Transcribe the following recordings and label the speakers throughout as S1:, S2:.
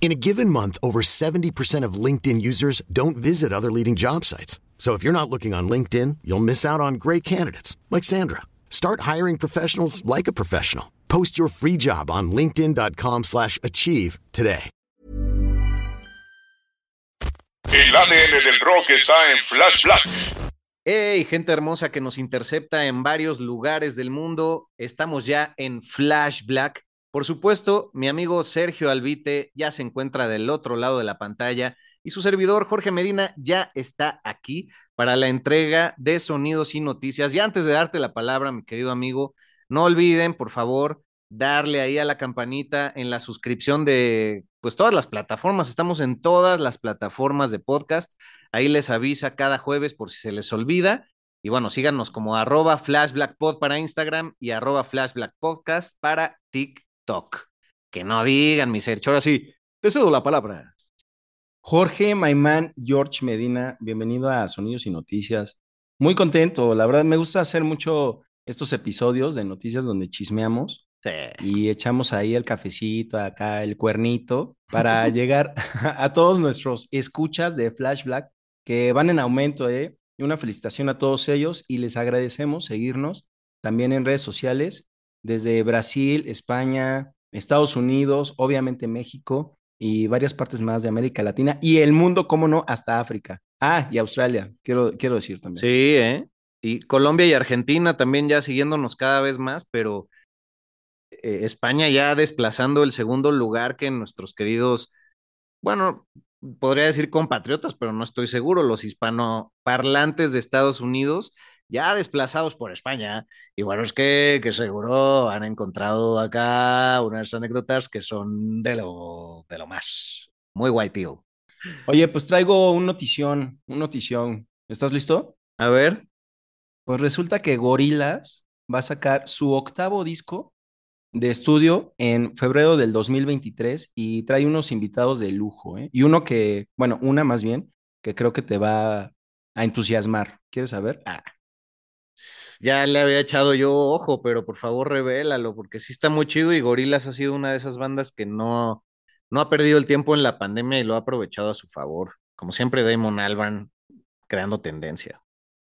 S1: In a given month, over 70% of LinkedIn users don't visit other leading job sites. So if you're not looking on LinkedIn, you'll miss out on great candidates like Sandra. Start hiring professionals like a professional. Post your free job on linkedin.com/achieve slash achieve today.
S2: El ADN del rock está en Flash Black.
S3: Hey, gente hermosa que nos intercepta en varios lugares del mundo. Estamos ya en Flash Black. Por supuesto, mi amigo Sergio Albite ya se encuentra del otro lado de la pantalla y su servidor Jorge Medina ya está aquí para la entrega de sonidos y noticias. Y antes de darte la palabra, mi querido amigo, no olviden, por favor, darle ahí a la campanita en la suscripción de pues todas las plataformas. Estamos en todas las plataformas de podcast. Ahí les avisa cada jueves por si se les olvida. Y bueno, síganos como arroba flashblackpod para Instagram y arroba flashblackpodcast para TikTok. Que no digan, mi Sergio. Ahora sí, te cedo la palabra.
S4: Jorge Maimán, George Medina, bienvenido a Sonidos y Noticias. Muy contento, la verdad me gusta hacer mucho estos episodios de noticias donde chismeamos
S3: Sí.
S4: y echamos ahí el cafecito, acá el cuernito, para llegar a todos nuestros escuchas de Flash Black que van en aumento, ¿eh? Y una felicitación a todos ellos y les agradecemos seguirnos también en redes sociales desde Brasil, España, Estados Unidos, obviamente México y varias partes más de América Latina y el mundo, cómo no, hasta África. Ah, y Australia, quiero, quiero decir también.
S3: Sí, ¿eh? Y Colombia y Argentina también ya siguiéndonos cada vez más, pero eh, España ya desplazando el segundo lugar que nuestros queridos, bueno, podría decir compatriotas, pero no estoy seguro, los hispanoparlantes de Estados Unidos, ya desplazados por España. Y bueno, es que, que seguro han encontrado acá unas anécdotas que son de lo, de lo más. Muy guay, tío.
S4: Oye, pues traigo un notición, un notición. ¿Estás listo?
S3: A ver,
S4: Pues resulta que Gorillaz va a sacar su octavo disco de estudio en febrero del 2023 y trae unos invitados de lujo, ¿eh? Y uno que, bueno, una más bien, que creo que te va a entusiasmar. ¿Quieres saber? Ah,
S3: ya le había echado yo ojo, pero por favor revélalo, porque sí está muy chido y Gorillaz ha sido una de esas bandas que no, no ha perdido el tiempo en la pandemia y lo ha aprovechado a su favor. Como siempre, Damon Albarn creando tendencia.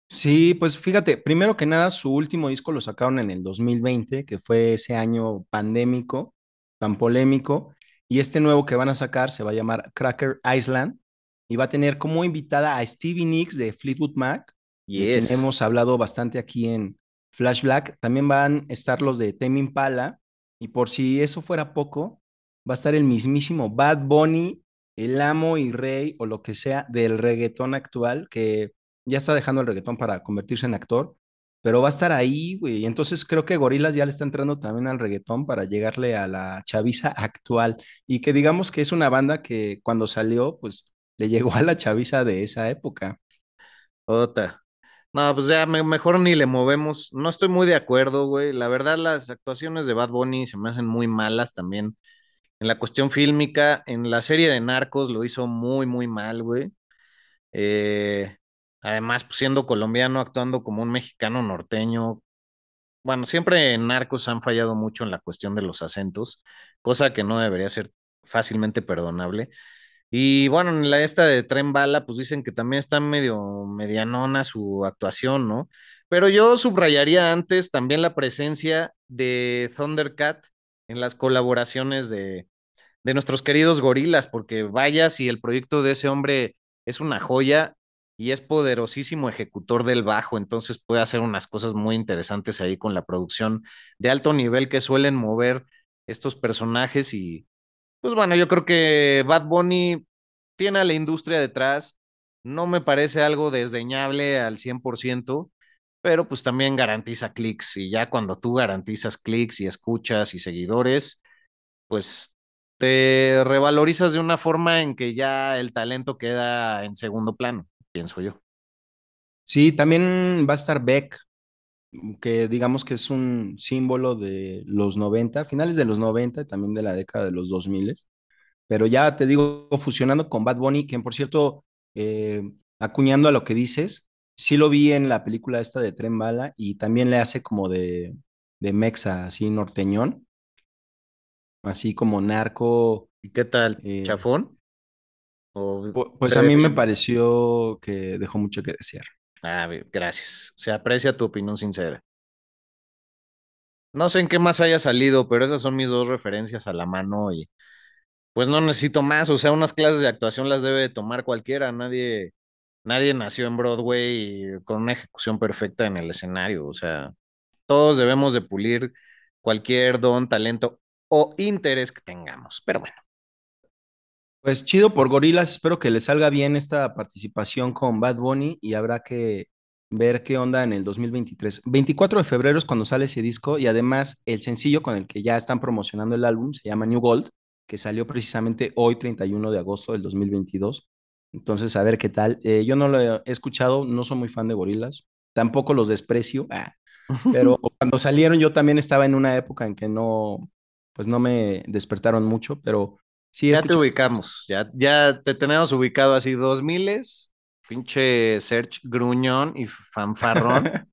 S4: Sí, pues fíjate, primero que nada, su último disco lo sacaron en el 2020, que fue ese año pandémico, tan polémico, y este nuevo que van a sacar se va a llamar Cracker Island y va a tener como invitada a Stevie Nicks de Fleetwood Mac, de
S3: Yes.
S4: hemos hablado bastante aquí en Flash Black. También van a estar los de Tame Impala, y por si eso fuera poco, va a estar el mismísimo Bad Bunny, el amo y rey o lo que sea del reggaetón actual, que ya está dejando el reggaetón para convertirse en actor, pero va a estar ahí, güey. Entonces creo que Gorillaz ya le está entrando también al reggaetón para llegarle a la chaviza actual y que digamos que es una banda que cuando salió, pues le llegó a la chaviza de esa época.
S3: Ota. No, pues ya me- mejor ni le movemos. No estoy muy de acuerdo, güey. La verdad, las actuaciones de Bad Bunny se me hacen muy malas también. En la cuestión fílmica, en la serie de Narcos lo hizo muy, muy mal, güey. Eh, además, pues, siendo colombiano, actuando como un mexicano norteño. Bueno, siempre en Narcos han fallado mucho en la cuestión de los acentos, cosa que no debería ser fácilmente perdonable. Y bueno, en la esta de Tren Bala, pues dicen que también está medio medianona su actuación, ¿no? Pero yo subrayaría antes también la presencia de Thundercat en las colaboraciones de, de nuestros queridos gorilas, porque vaya si el proyecto de ese hombre es una joya y es poderosísimo ejecutor del bajo, entonces puede hacer unas cosas muy interesantes ahí con la producción de alto nivel que suelen mover estos personajes y pues bueno, yo creo que Bad Bunny tiene a la industria detrás, no me parece algo desdeñable al 100%, pero pues también garantiza clics y ya cuando tú garantizas clics y escuchas y seguidores, pues te revalorizas de una forma en que ya el talento queda en segundo plano, pienso yo.
S4: Sí, también va a estar Beck, que digamos que es un símbolo de los 90, finales de los 90, también de la década de los 2000. Pero ya te digo, fusionando con Bad Bunny, quien por cierto, eh, acuñando a lo que dices, sí lo vi en la película esta de Tren Bala y también le hace como de, de mexa, así norteñón, así como narco.
S3: ¿Y qué tal?
S4: Eh,
S3: ¿Chafón?
S4: ¿O pues a mí me pareció que dejó mucho que desear.
S3: Ah, gracias. Se aprecia tu opinión sincera. No sé en qué más haya salido, pero esas son mis dos referencias a la mano y pues no necesito más. O sea, unas clases de actuación las debe tomar cualquiera. Nadie, nadie nació en Broadway con una ejecución perfecta en el escenario. O sea, todos debemos de pulir cualquier don, talento o interés que tengamos. Pero bueno.
S4: Pues chido por Gorilas, espero que les salga bien esta participación con Bad Bunny y habrá que ver qué onda en el 2023. 24 de febrero es cuando sale ese disco y además el sencillo con el que ya están promocionando el álbum se llama New Gold, que salió precisamente hoy 31 de agosto del 2022. Entonces, a ver qué tal. Eh, yo no lo he escuchado, no soy muy fan de Gorilas, tampoco los desprecio, ah, pero cuando salieron yo también estaba en una época en que no, pues no me despertaron mucho, pero Sí,
S3: ya te ubicamos, ya, ya te tenemos ubicado así dos miles, pinche search gruñón y fanfarrón,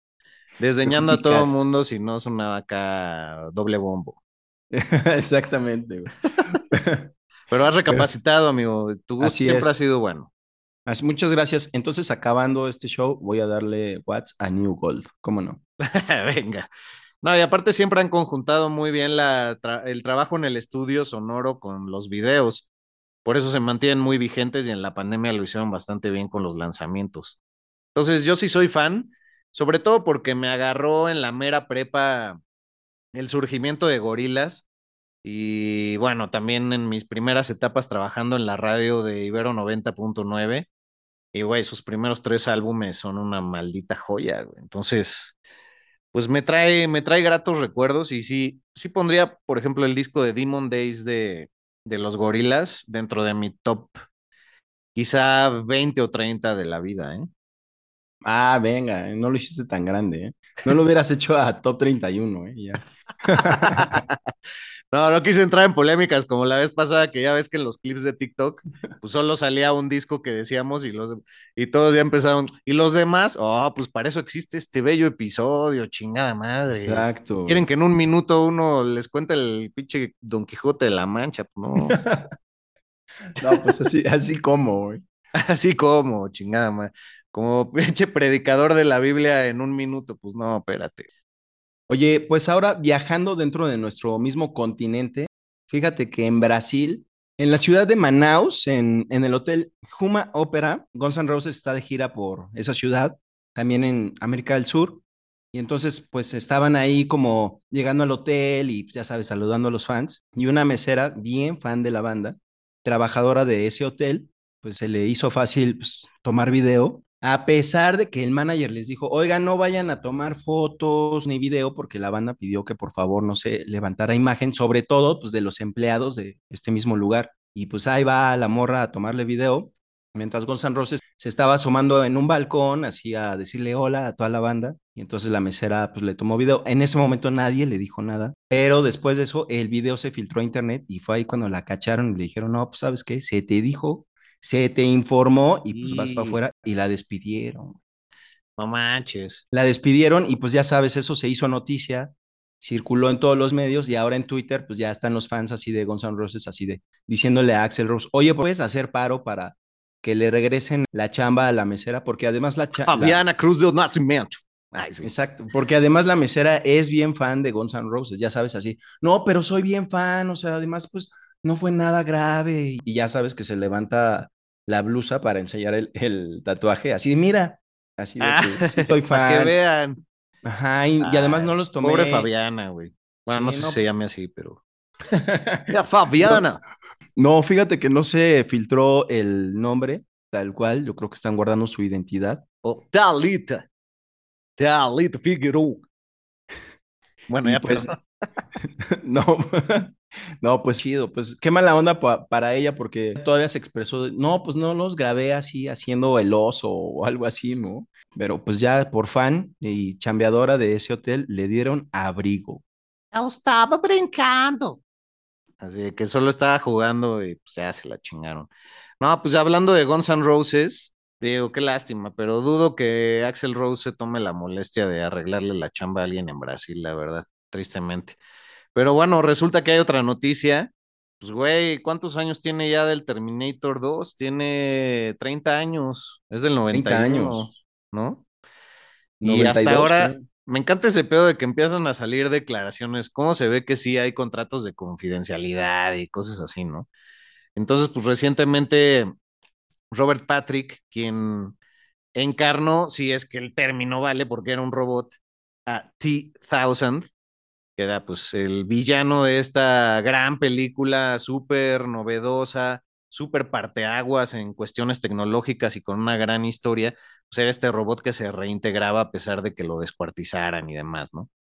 S3: desdeñando a todo el mundo si no sonaba acá doble bombo.
S4: Exactamente.
S3: Pero has recapacitado, amigo. Tu gusto siempre ha sido bueno.
S4: Así, muchas gracias. Entonces, acabando este show, voy a darle What's a New Gold. ¿Cómo no?
S3: Venga. No, y aparte siempre han conjuntado muy bien la el trabajo en el estudio sonoro con los videos. Por eso se mantienen muy vigentes y en la pandemia lo hicieron bastante bien con los lanzamientos. Entonces, yo sí soy fan, sobre todo porque me agarró en la mera prepa el surgimiento de gorilas. Y bueno, también en mis primeras etapas trabajando en la radio de Ibero 90.9. Y güey, sus primeros tres álbumes son una maldita joya, güey. Entonces, pues me trae, me trae gratos recuerdos y sí, sí pondría, por ejemplo, el disco de Demon Days de, de los gorilas dentro de mi top, quizá 20 o 30 de la vida, ¿eh?
S4: Ah, venga, no lo hiciste tan grande, ¿eh? No lo hubieras hecho a top 31, ¿eh? Ya.
S3: No, no quise entrar en polémicas como la vez pasada, que ya ves que en los clips de TikTok, pues solo salía un disco que decíamos y, los, y todos ya empezaron. Y los demás, oh, pues para eso existe este bello episodio, chingada madre.
S4: Exacto.
S3: Quieren que en un minuto uno les cuente el pinche Don Quijote de la Mancha, pues no.
S4: no, pues así, así como, güey.
S3: Así como, chingada madre. Como pinche predicador de la Biblia en un minuto, pues no, espérate.
S4: Oye, pues ahora viajando dentro de nuestro mismo continente, fíjate que en Brasil, en la ciudad de Manaus, en, el hotel Juma Opera, Guns N' Roses está de gira por esa ciudad, también en América del Sur. Y entonces, pues estaban ahí como llegando al hotel y, ya sabes, saludando a los fans. Y una mesera, bien fan de la banda, trabajadora de ese hotel, pues se le hizo fácil pues, tomar video a pesar de que el manager les dijo, oigan, no vayan a tomar fotos ni video porque la banda pidió que por favor no se levantara imagen, sobre todo pues de los empleados de este mismo lugar. Y pues ahí va la morra a tomarle video, mientras Gonzalo Roses se estaba asomando en un balcón, así a decirle hola a toda la banda. Y entonces la mesera pues le tomó video. En ese momento nadie le dijo nada, pero después de eso el video se filtró a internet y fue ahí cuando la cacharon y le dijeron, no, pues sabes qué, se te dijo se te informó y pues vas para afuera y la despidieron.
S3: No manches.
S4: La despidieron y pues ya sabes, eso se hizo noticia, circuló en todos los medios y ahora en Twitter pues ya están los fans así de Gonzalo Roses, así de diciéndole a Axel Rose, oye, ¿puedes hacer paro para que le regresen la chamba a la mesera? Porque además la chamba...
S3: Fabiana Cruz de Nacimiento.
S4: Exacto, porque además la mesera es bien fan de Guns N' Roses, ya sabes así. No, pero soy bien fan, o sea, además pues no fue nada grave. Y ya sabes que se levanta la blusa para enseñar el, tatuaje. Así, mira, así de que soy fan.
S3: Para que vean.
S4: Ajá, y, además no los tomé.
S3: Pobre Fabiana, güey. Bueno, no sé si se llame así, pero. ya, Fabiana.
S4: No, fíjate que no se filtró el nombre tal cual. Yo creo que están guardando su identidad.
S3: O Talita. Talita Figueroa. Bueno, ya
S4: pues. no. No, pues chido, pues qué mala onda para ella porque todavía se expresó, no, pues no los grabé así haciendo el oso o algo así, ¿no? Pero pues ya por fan y chambeadora de ese hotel le dieron abrigo.
S3: No estaba brincando. Así que solo estaba jugando y pues ya se la chingaron. No, pues hablando de Guns N' Roses, digo, qué lástima, pero dudo que Axel Rose se tome la molestia de arreglarle la chamba a alguien en Brasil, la verdad, tristemente. Pero bueno, resulta que hay otra noticia. Pues, güey, ¿cuántos años tiene ya del Terminator 2? Tiene 30 años, es del 91, años. ¿no? Y hasta ahora, me encanta ese pedo de que empiezan a salir declaraciones, cómo se ve que sí hay contratos de confidencialidad y cosas así, ¿no? Entonces, pues recientemente Robert Patrick, quien encarnó, si es que el término vale, porque era un robot, a T-1000, que era pues el villano de esta gran película súper novedosa, súper parteaguas en cuestiones tecnológicas y con una gran historia, pues era este robot que se reintegraba a pesar de que lo descuartizaran y demás, ¿no?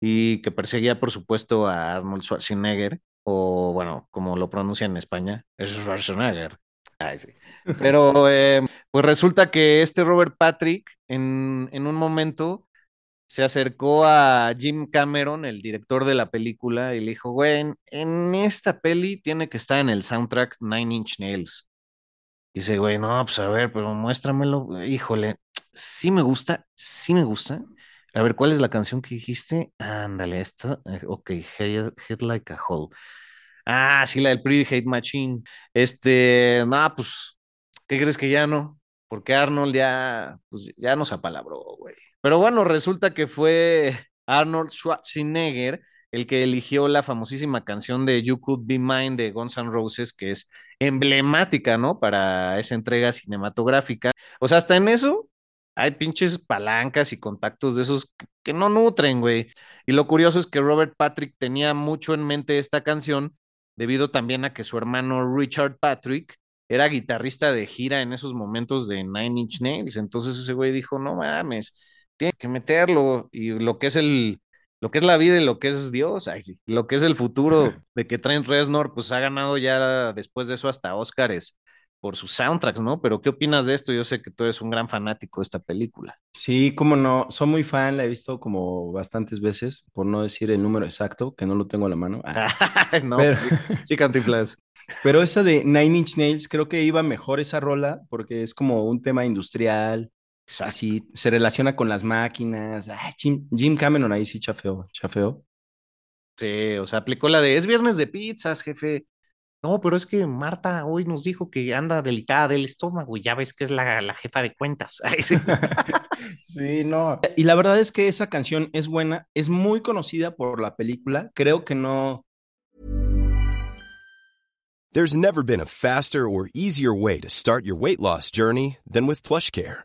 S3: Y que perseguía, por supuesto, a Arnold Schwarzenegger, o bueno, como lo pronuncian en España, es Schwarzenegger. Ay, sí. Pero eh, pues resulta que este Robert Patrick en, en un momento se acercó a Jim Cameron, el director de la película, y le dijo, güey, en, esta peli tiene que estar en el soundtrack Nine Inch Nails. Y dice, güey, no, pues a ver, pero muéstramelo. Híjole, sí me gusta, sí me gusta. A ver, ¿cuál es la canción que dijiste? Ándale, esta. Eh, ok, head, Like a Hole. Ah, sí, la del Pretty Hate Machine. Este, no, pues, ¿qué crees que ya no? Porque Arnold ya, pues, ya nos apalabró, güey. Pero bueno, resulta que fue Arnold Schwarzenegger el que eligió la famosísima canción de You Could Be Mine de Guns N' Roses, que es emblemática, ¿no? Para esa entrega cinematográfica. O sea, hasta en eso hay pinches palancas y contactos de esos que, no nutren, güey. Y lo curioso es que Robert Patrick tenía mucho en mente esta canción, debido también a que su hermano Richard Patrick era guitarrista de gira en esos momentos de Nine Inch Nails. Entonces ese güey dijo, no mames tiene que meterlo y lo que es el, lo que es la vida y lo que es Dios, ay, sí, lo que es el futuro de que Trent Reznor pues ha ganado ya después de eso hasta Óscares por sus soundtracks, ¿no? Pero ¿qué opinas de esto? Yo sé que tú eres un gran fanático de esta película.
S4: Sí, cómo no, soy muy fan, la he visto como bastantes veces, por no decir el número exacto, que no lo tengo a la mano.
S3: no, pero, sí, Cantinflas.
S4: Pero esa de Nine Inch Nails, creo que iba mejor esa rola, porque es como un tema industrial, así se relaciona con las máquinas. Jim, Cameron ahí sí chafeó, chafeó.
S3: Sí, o sea, aplicó la de es viernes de pizzas, jefe. No, pero es que Marta hoy nos dijo que anda delicada del estómago y ya ves que es la, la jefa de cuentas.
S4: sí, no. Y la verdad es que esa canción es buena, es muy conocida por la película. Creo que no.
S5: There's never been a faster or easier way to start your weight loss journey than with PlushCare.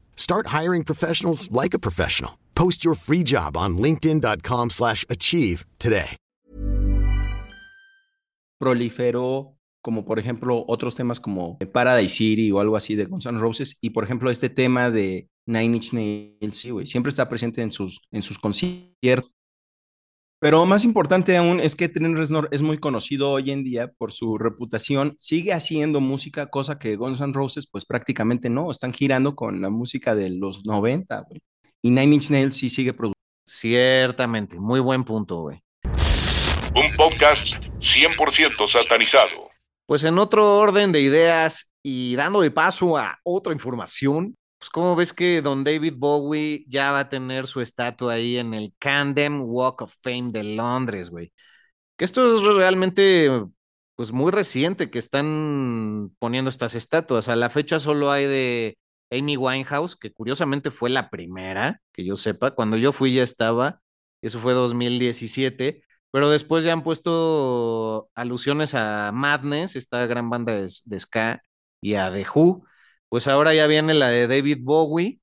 S1: Start hiring professionals like a professional. Post your free job on linkedin.com/achieve today.
S4: Proliferó como por ejemplo otros temas como Paradise City o algo así de Guns N' Roses y por ejemplo este tema de Nine Inch Nails, sí, güey. Siempre está presente en sus, en sus conciertos. Pero más importante aún es que Trent Reznor es muy conocido hoy en día por su reputación. Sigue haciendo música, cosa que Guns N' Roses pues prácticamente no. Están girando con la música de los 90, güey. Y Nine Inch Nails sí sigue produciendo.
S3: Ciertamente, muy buen punto, güey.
S2: Un podcast 100% satanizado.
S3: Pues en otro orden de ideas y dándole paso a otra información, pues como ves que don David Bowie ya va a tener su estatua ahí en el Camden Walk of Fame de Londres, güey. Que esto es realmente pues muy reciente que están poniendo estas estatuas. A la fecha solo hay de Amy Winehouse, que curiosamente fue la primera, que yo sepa. Cuando yo fui ya estaba, eso fue 2017, pero después ya han puesto alusiones a Madness, esta gran banda de, de ska, y a The Who. Pues ahora ya viene la de David Bowie,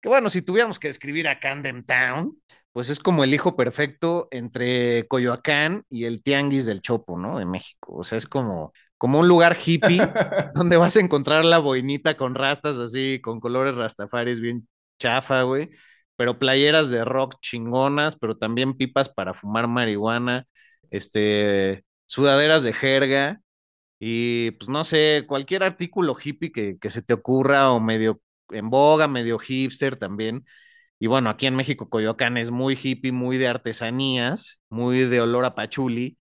S3: que bueno, si tuviéramos que describir a Camden Town, pues es como el hijo perfecto entre Coyoacán y el Tianguis del Chopo, ¿no? De México. O sea, es como, como un lugar hippie donde vas a encontrar la boinita con rastas así, con colores rastafaris bien chafa, güey. Pero playeras de rock chingonas, pero también pipas para fumar marihuana, este, sudaderas de jerga y pues no sé, cualquier artículo hippie que, que se te ocurra o medio en boga, medio hipster también. Y bueno, aquí en México Coyoacán es muy hippie, muy de artesanías, muy de olor a pachuli.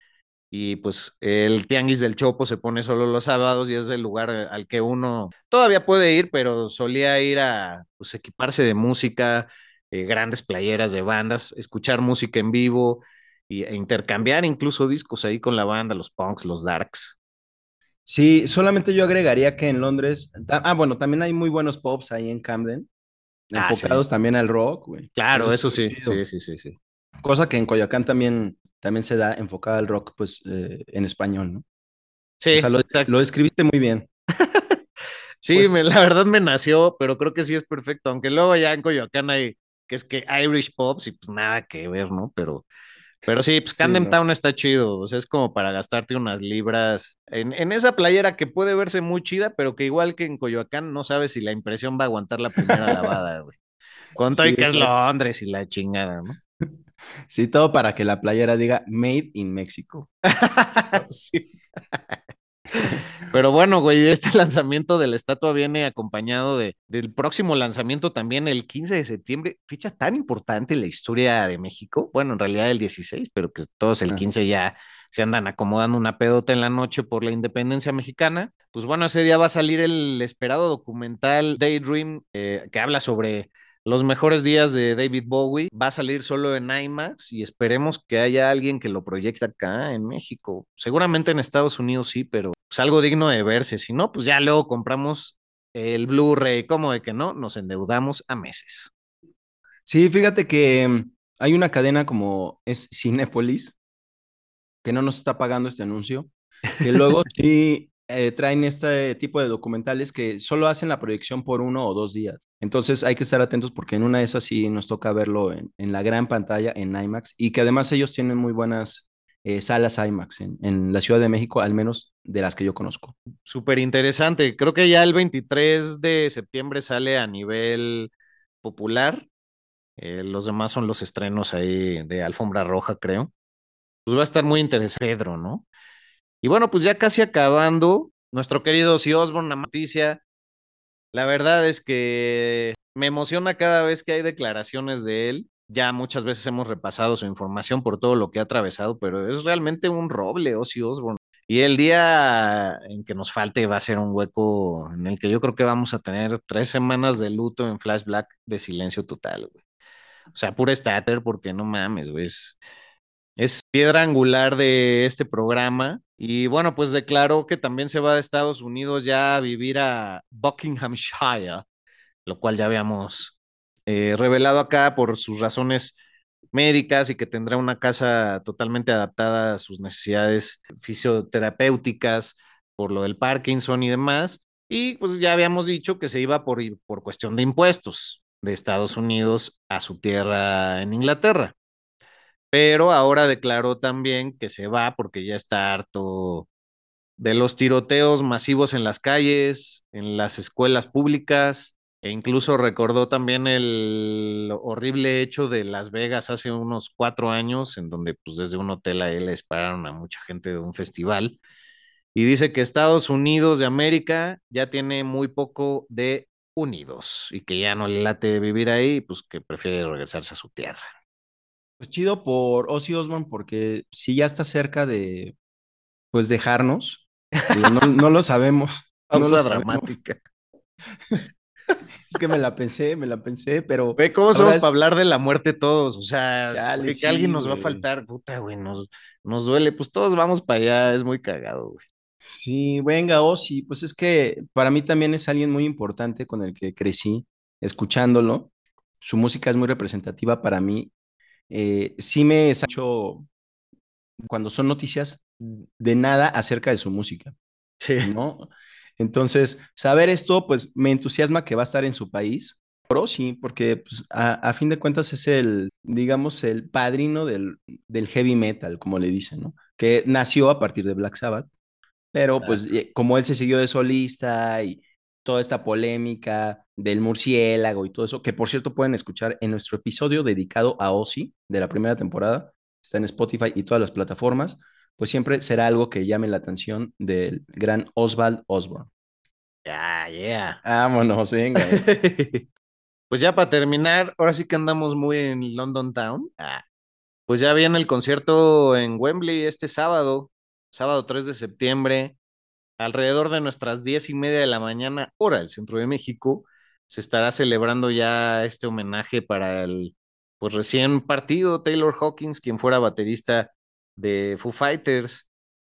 S3: Y pues el Tianguis del Chopo se pone solo los sábados y es el lugar al que uno todavía puede ir, pero solía ir a pues, equiparse de música, eh, grandes playeras de bandas, escuchar música en vivo y, e intercambiar incluso discos ahí con la banda, los punks, los darks.
S4: Sí, solamente yo agregaría que en Londres, ah, bueno, también hay muy buenos pops ahí en Camden,
S3: Ah,
S4: enfocados
S3: sí.
S4: también al rock, güey.
S3: Claro, eso
S4: es
S3: sí, sí, sí, sí, sí.
S4: Cosa que en Coyoacán también, también se da enfocada al rock, pues eh, en español, ¿no?
S3: Sí,
S4: O sea, lo, lo describiste muy bien.
S3: Sí,
S4: Pues-
S3: me- la verdad me nació, pero creo que sí es perfecto, aunque luego ya en Coyoacán hay, que es que Irish Pops y pues nada que ver, ¿no? Pero, pero sí, pues
S4: Sí,
S3: Camden
S4: no.
S3: Town está chido, o sea, es como para gastarte unas libras en, en esa playera que puede verse muy chida, pero que igual que en Coyoacán no sabes si la impresión va a aguantar la primera lavada, güey. Y
S4: Sí,
S3: que es. Londres y la chingada, ¿no?
S4: Sí, todo para que la playera diga Made in Mexico.
S3: Sí. Pero bueno, güey, este lanzamiento de la estatua viene acompañado de, del próximo lanzamiento también el 15 de septiembre, fecha tan importante en la historia de México. Bueno, en realidad el 16, pero que todos el
S4: Ah.
S3: 15 ya se andan acomodando una pedota en la noche por la independencia mexicana. Pues bueno, ese día va a salir el esperado documental Daydream, eh, que habla sobre los mejores días de David Bowie. Va a salir solo en IMAX y esperemos que haya alguien que lo proyecte acá en México. Seguramente en Estados Unidos sí, pero es algo digno de verse. Si no, pues ya luego compramos el Blu-ray. ¿Cómo de que no? Nos endeudamos a meses.
S4: Sí, fíjate que mm, hay una cadena como es Cinépolis, que no nos está pagando este anuncio, que luego sí eh, traen este tipo de documentales que solo hacen la proyección por uno o dos días. Entonces hay que estar atentos porque en una de esas sí nos toca verlo en, en la gran pantalla, en IMAX, y que además ellos tienen muy buenas eh, salas IMAX en, en la Ciudad de México, al menos de las que yo conozco.
S3: Súper interesante. Creo que ya el 23 de septiembre sale a nivel popular. Eh, los demás son los estrenos ahí de Alfombra Roja, creo. Pues va a estar muy interesante, Pedro, ¿no? Y bueno, pues ya casi acabando, nuestro querido Ozzy Osbourne, la noticia. La verdad es que me emociona cada vez que hay declaraciones de él. Ya muchas veces hemos repasado su información por todo lo que ha atravesado, pero es realmente un roble Ozzy Osbourne. Y el día en que nos falte va a ser un hueco en el que yo creo que vamos a tener tres semanas de luto en Flash Black de silencio total, güey. O sea, pura stater, porque no mames, güey. Es, es piedra angular de este programa. Y bueno, pues declaró que también se va de Estados Unidos ya a vivir a Buckinghamshire, lo cual ya habíamos eh, revelado acá por sus razones médicas y que tendrá una casa totalmente adaptada a sus necesidades fisioterapéuticas por lo del Parkinson y demás. Y pues ya habíamos dicho que se iba por, por cuestión de impuestos de Estados Unidos a su tierra en Inglaterra. Pero ahora declaró también que se va porque ya está harto de los tiroteos masivos en las calles, en las escuelas públicas, E incluso recordó también el horrible hecho de Las Vegas hace unos cuatro años, en donde pues desde un hotel a él le dispararon a mucha gente de un festival. Y dice que Estados Unidos de América ya tiene muy poco de unidos y que ya no le late vivir ahí, pues que prefiere regresarse a su tierra.
S4: Pues chido por Ozzy Osbourne porque si ya está cerca de, pues dejarnos, no, no, lo sabemos.
S3: no
S4: lo
S3: dramática.
S4: Es que me la pensé, me la pensé, pero.
S3: Ve cómo somos para hablar de la muerte todos. O sea, que, alguien nos va a faltar, puta, güey, nos, nos duele. Pues todos vamos para allá, es muy cagado, güey.
S4: Sí, venga, Ozzy, pues es que para mí también es alguien muy importante con el que crecí escuchándolo. Su música es muy representativa para mí. Eh, sí me he hecho cuando son noticias de nada acerca de su música,
S3: Sí.
S4: ¿no? Entonces, saber esto, pues me entusiasma que va a estar en su país. Pero sí, porque pues, a, a fin de cuentas es el, digamos, el padrino del, del heavy metal, como le dicen, ¿no? Que nació a partir de Black Sabbath, pero pues eh, como él se siguió de solista y toda esta polémica del murciélago y todo eso, que por cierto pueden escuchar en nuestro episodio dedicado a Ozzy de la primera temporada, está en Spotify y todas las plataformas, pues siempre será algo que llame la atención del gran Oswald Osborne.
S3: Ya, yeah.
S4: Vámonos, venga.
S3: pues ya para terminar, ahora sí que andamos muy en London Town. Ah, pues ya viene el concierto en Wembley este sábado, sábado 3 de septiembre, alrededor de nuestras diez y media de la mañana, hora del centro de México, se estará celebrando ya este homenaje para el pues recién partido Taylor Hawkins, quien fuera baterista de Foo Fighters.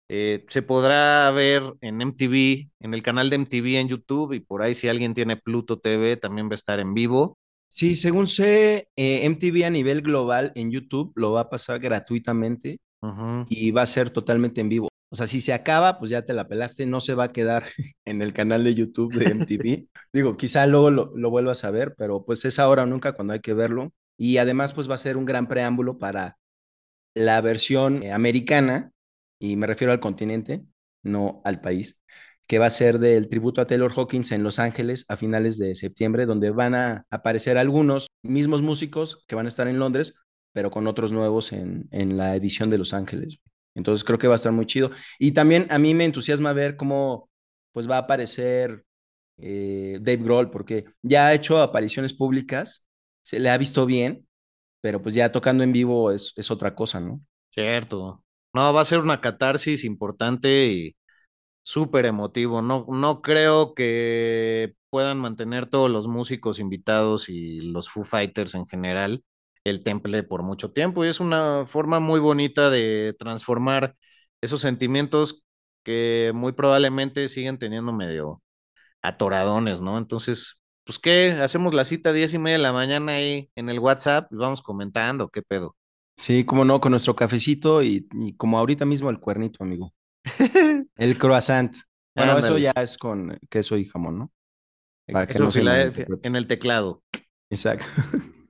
S3: Eh, se podrá ver en MTV, en el canal de MTV en YouTube y por ahí si alguien tiene Pluto TV también va a estar en vivo.
S4: Sí, según sé, eh, MTV a nivel global en YouTube lo va a pasar gratuitamente
S3: Uh -huh.
S4: y va a ser totalmente en vivo. O sea, si se acaba, pues ya te la pelaste, no se va a quedar en el canal de YouTube de MTV. Digo, quizá luego lo, lo vuelvas a ver, pero pues es ahora o nunca cuando hay que verlo. Y además, pues va a ser un gran preámbulo para la versión eh, americana, y me refiero al continente, no al país, que va a ser del tributo a Taylor Hawkins en Los Ángeles a finales de septiembre, donde van a aparecer algunos mismos músicos que van a estar en Londres, pero con otros nuevos en, en la edición de Los Ángeles. Entonces creo que va a estar muy chido. Y también a mí me entusiasma ver cómo pues va a aparecer eh, Dave Grohl, porque ya ha hecho apariciones públicas, se le ha visto bien, pero pues ya tocando en vivo es, es otra cosa, ¿no?
S3: Cierto. No, va a ser una catarsis importante y súper emotivo. No, no creo que puedan mantener todos los músicos invitados y los Foo Fighters en general el temple por mucho tiempo y es una forma muy bonita de transformar esos sentimientos que muy probablemente siguen teniendo medio atoradones, ¿no? Entonces, pues qué, hacemos la cita a diez y media de la mañana ahí en el WhatsApp y vamos comentando, qué pedo.
S4: Sí, como no, con nuestro cafecito y, y como ahorita mismo el cuernito, amigo. el croissant. Bueno, eso ya es con queso y jamón, ¿no?
S3: Para que no se en el teclado.
S4: Exacto.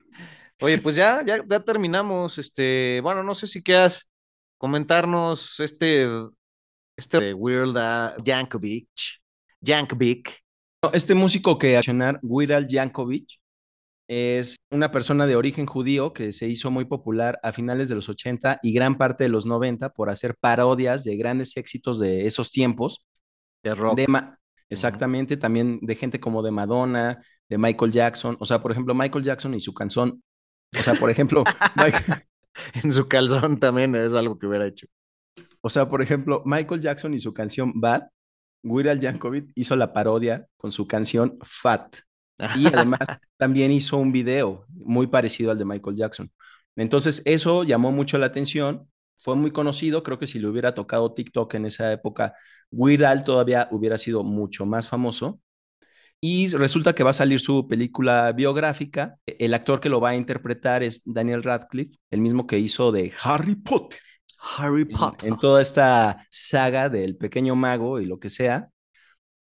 S3: Oye, pues ya, ya, ya terminamos. Este, bueno, no sé si quieras comentarnos este, este de Weird uh, Yankovic, Yankovic.
S4: Este músico que accionar, Weird Al Yankovic, es una persona de origen judío que se hizo muy popular a finales de los 80 y gran parte de los 90 por hacer parodias de grandes éxitos de esos tiempos.
S3: De rock.
S4: De Exactamente, uh -huh. también de gente como de Madonna, de Michael Jackson. O sea, por ejemplo, Michael Jackson y su canción o sea, por ejemplo,
S3: en su calzón también es algo que hubiera hecho.
S4: O sea, por ejemplo, Michael Jackson y su canción Bad, Weird Al Yankovic hizo la parodia con su canción Fat. Y además también hizo un video muy parecido al de Michael Jackson. Entonces, eso llamó mucho la atención. Fue muy conocido. Creo que si le hubiera tocado TikTok en esa época, Weird Al todavía hubiera sido mucho más famoso. Y resulta que va a salir su película biográfica. El actor que lo va a interpretar es Daniel Radcliffe, el mismo que hizo de Harry Potter.
S3: Harry Potter.
S4: En, en, toda esta saga del pequeño mago y lo que sea.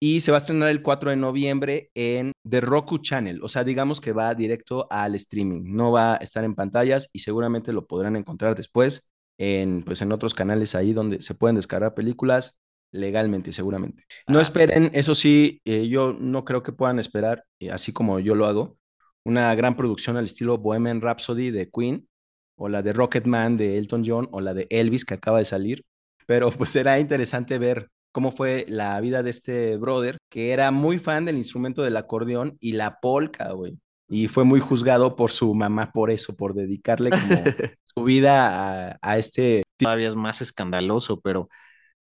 S4: Y se va a estrenar el 4 de noviembre en The Roku Channel. O sea, digamos que va directo al streaming. No va a estar en pantallas y seguramente lo podrán encontrar después en, pues, en otros canales ahí donde se pueden descargar películas legalmente, seguramente. No ah, esperen, eso sí, eh, yo no creo que puedan esperar, eh, así como yo lo hago, una gran producción al estilo Bohemian Rhapsody de Queen, o la de Rocketman de Elton John, o la de Elvis que acaba de salir. Pero pues será interesante ver cómo fue la vida de este brother, que era muy fan del instrumento del acordeón y la polka, güey. Y fue muy juzgado por su mamá por eso, por dedicarle como su vida a, a este...
S3: Todavía es más escandaloso, pero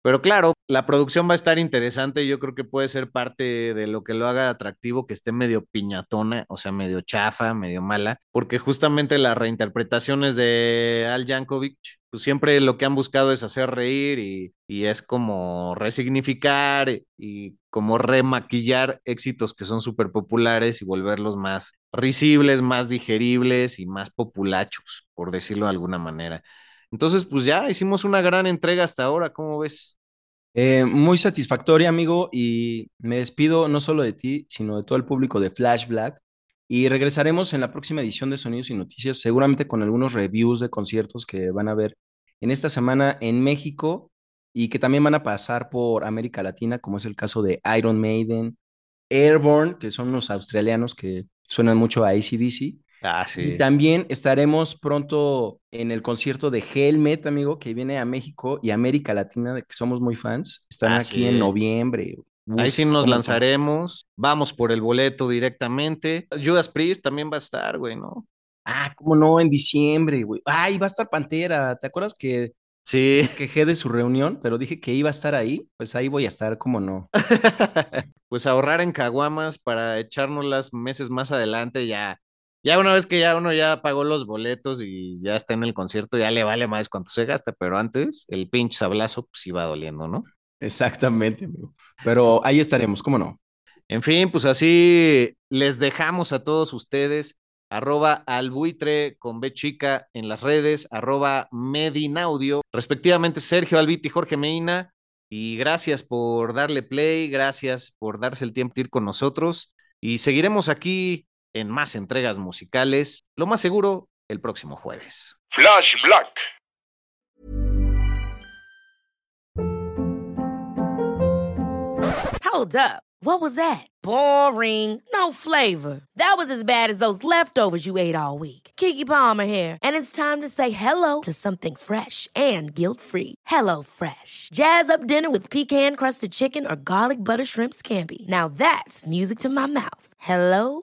S3: pero claro, la producción va a estar interesante. Yo creo que puede ser parte de lo que lo haga atractivo, que esté medio piñatona, o sea, medio chafa, medio mala, porque justamente las reinterpretaciones de Al Yankovic, pues siempre lo que han buscado es hacer reír y, y es como resignificar y como remaquillar éxitos que son súper populares y volverlos más risibles, más digeribles y más populachos, por decirlo de alguna manera. Entonces, pues ya hicimos una gran entrega hasta ahora, ¿cómo ves?
S4: Eh, muy satisfactoria, amigo, y me despido no solo de ti, sino de todo el público de Flash Black. Y regresaremos en la próxima edición de Sonidos y Noticias, seguramente con algunos reviews de conciertos que van a ver en esta semana en México y que también van a pasar por América Latina, como es el caso de Iron Maiden, Airborne, que son unos australianos que suenan mucho a ACDC,
S3: Ah, sí.
S4: Y también estaremos pronto en el concierto de Helmet, amigo, que viene a México y América Latina, de que somos muy fans. Están ah, aquí en noviembre.
S3: Ahí sí nos lanzaremos. Vamos por el boleto directamente. Judas Priest también va a estar, güey, ¿no?
S4: Ah, cómo no, en diciembre, güey. Ay, va a estar Pantera. ¿Te acuerdas que
S3: Sí.
S4: quejé de su reunión, pero dije que iba a estar ahí, pues ahí voy a estar, cómo no.
S3: pues ahorrar en caguamas para echarnos las meses más adelante ya ya una vez que ya uno ya pagó los boletos y ya está en el concierto, ya le vale más cuánto se gasta, pero antes el pinche sablazo pues iba doliendo, ¿no?
S4: Exactamente, amigo. Pero ahí estaremos, ¿cómo no?
S3: En fin, pues así les dejamos a todos ustedes arroba albuitre con B chica en las redes, arroba medinaudio, respectivamente Sergio Albiti y Jorge Meina. Y gracias por darle play, gracias por darse el tiempo de ir con nosotros. Y seguiremos aquí en más entregas musicales, lo más seguro, el próximo jueves.
S2: Flash Black.
S6: Hold up. What was that? Boring. No flavor. That was as bad as those leftovers you ate all week. Kiki Palmer here, and it's time to say hello to something fresh and guilt-free. Hello Fresh. Jazz up dinner with pecan-crusted chicken or garlic butter shrimp scampi. Now that's music to my mouth. Hello